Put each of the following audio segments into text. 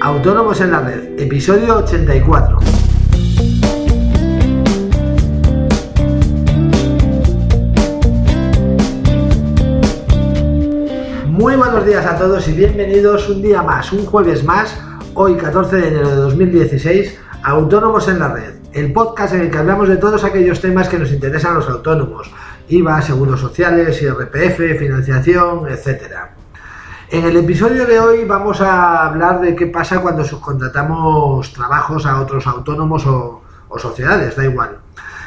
Autónomos en la Red, episodio 84. Muy buenos días a todos y bienvenidos un día más, un jueves más, hoy 14 de enero de 2016, Autónomos en la Red, el podcast en el que hablamos de todos aquellos temas que nos interesan a los autónomos, IVA, seguros sociales, IRPF, financiación, etcétera. En el episodio de hoy vamos a hablar de qué pasa cuando subcontratamos trabajos a otros autónomos o, sociedades, da igual.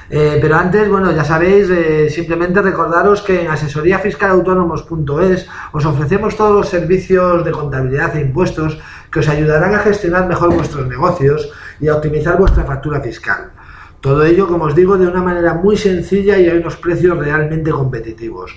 Eh, pero antes, bueno, ya sabéis, eh, simplemente recordaros que en asesoríafiscalautónomos.es os ofrecemos todos los servicios de contabilidad e impuestos que os ayudarán a gestionar mejor vuestros negocios y a optimizar vuestra factura fiscal. Todo ello, como os digo, de una manera muy sencilla y a unos precios realmente competitivos.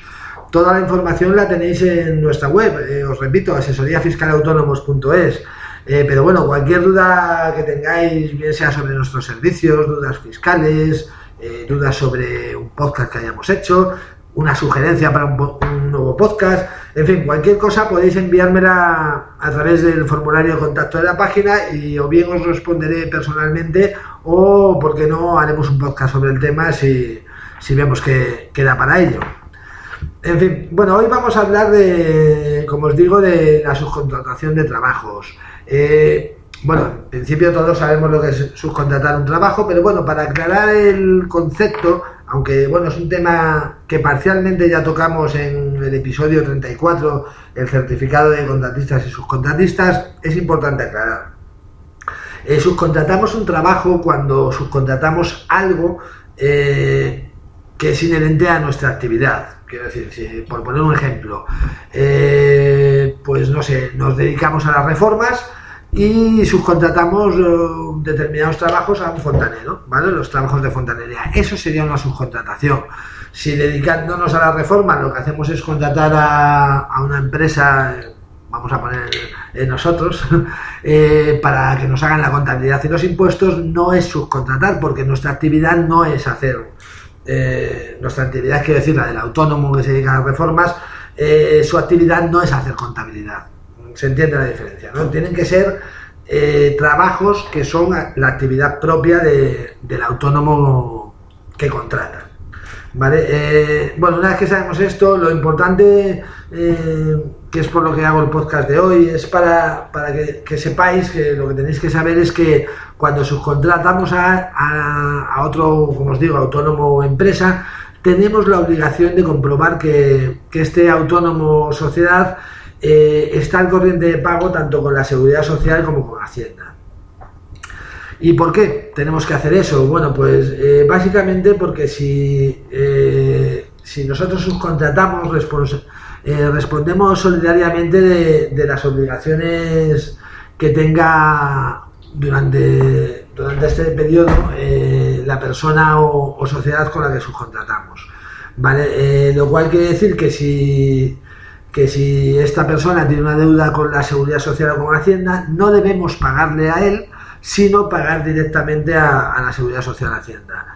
Toda la información la tenéis en nuestra web, eh, os repito, asesoríafiscalautónomos.es. Eh, pero bueno, cualquier duda que tengáis, bien sea sobre nuestros servicios, dudas fiscales, eh, dudas sobre un podcast que hayamos hecho, una sugerencia para un, nuevo podcast, en fin, cualquier cosa podéis enviármela a través del formulario de contacto de la página y o bien os responderé personalmente o, por qué no, haremos un podcast sobre el tema si, si vemos que queda para ello. En fin, bueno, hoy vamos a hablar de, como os digo, de la subcontratación de trabajos. Eh, bueno, en principio todos sabemos lo que es subcontratar un trabajo, pero bueno, para aclarar el concepto, aunque bueno, es un tema que parcialmente ya tocamos en el episodio 34, el certificado de contratistas y subcontratistas, es importante aclarar. Eh, subcontratamos un trabajo cuando subcontratamos algo eh, que es inherente a nuestra actividad. Quiero decir, por poner un ejemplo, eh, pues no sé, nos dedicamos a las reformas y subcontratamos eh, determinados trabajos a un fontanero, ¿vale? Los trabajos de fontanería. Eso sería una subcontratación. Si dedicándonos a la reforma lo que hacemos es contratar a, una empresa, vamos a poner en nosotros, eh, para que nos hagan la contabilidad y los impuestos, no es subcontratar, porque nuestra actividad no es hacer eh, nuestra actividad, quiero decir, la del autónomo que se dedica a las reformas, eh, su actividad no es hacer contabilidad. Se entiende la diferencia, ¿no? Tienen que ser eh, trabajos que son la actividad propia del autónomo que contrata. ¿Vale? bueno, una vez que sabemos esto, lo importante que es por lo que hago el podcast de hoy, es para, para que, sepáis que lo que tenéis que saber es que cuando subcontratamos a, a, otro, como os digo, autónomo o empresa, tenemos la obligación de comprobar que, que este autónomo sociedad eh, está al corriente de pago tanto con la seguridad social como con Hacienda. ¿Y por qué tenemos que hacer eso? Bueno, pues eh, básicamente porque si, eh, si nosotros subcontratamos respondemos solidariamente de, las obligaciones que tenga durante, durante este periodo la persona o, sociedad con la que subcontratamos. ¿vale? Lo cual quiere decir que si, que si esta persona tiene una deuda con la Seguridad Social o con Hacienda, no debemos pagarle a él, sino pagar directamente a, la Seguridad Social Hacienda.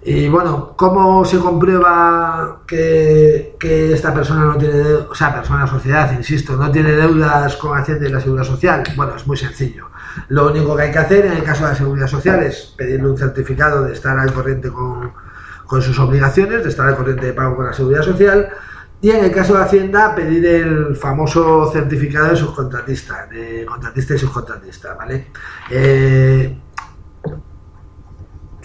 Y bueno, ¿cómo se comprueba que, esta persona no tiene, o sea, persona sociedad, insisto, no tiene deudas con Hacienda y la Seguridad Social? Bueno, es muy sencillo. Lo único que hay que hacer en el caso de la Seguridad Social es pedirle un certificado de estar al corriente con, con sus obligaciones, de estar al corriente de pago con la Seguridad Social. Y en el caso de Hacienda, pedir el famoso certificado de subcontratista, de contratista y subcontratista, ¿vale? Eh,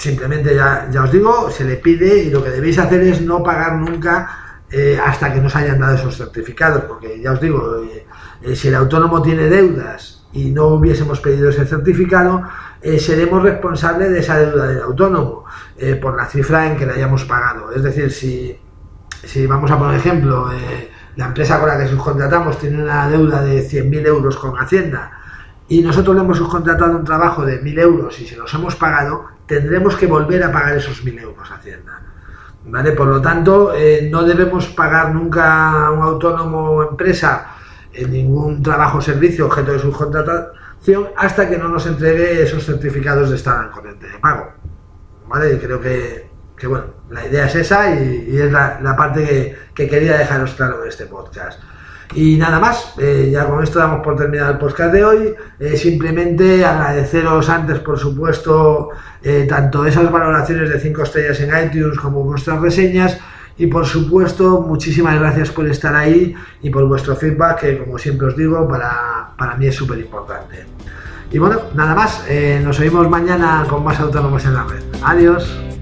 Simplemente ya, ya os digo, se le pide y lo que debéis hacer es no pagar nunca eh, hasta que nos hayan dado esos certificados, porque ya os digo, eh, eh, si el autónomo tiene deudas y no hubiésemos pedido ese certificado, seremos responsables de esa deuda del autónomo por la cifra en que le hayamos pagado. Es decir, si, si vamos a poner ejemplo, la empresa con la que subcontratamos tiene una deuda de 100.000 euros con Hacienda y nosotros le hemos subcontratado un trabajo de 1.000 euros y se los hemos pagado, tendremos que volver a pagar esos 1.000 euros a Hacienda. ¿Vale? Por lo tanto, eh, no debemos pagar nunca a un autónomo o empresa en ningún trabajo o servicio objeto de subcontratación hasta que no nos entregue esos certificados de estar al corriente de pago. ¿Vale? Creo que, bueno, la idea es esa y, es la, parte que, que, quería dejaros claro en este podcast. Y nada más, eh, ya con esto damos por terminado el podcast de hoy. Eh, simplemente agradeceros antes, por supuesto, eh, tanto esas valoraciones de 5 estrellas en iTunes como vuestras reseñas. Y por supuesto, muchísimas gracias por estar ahí y por vuestro feedback, que como siempre os digo, para, para mí es súper importante. Y bueno, nada más, nos oímos mañana con más autónomos en la red. Adiós.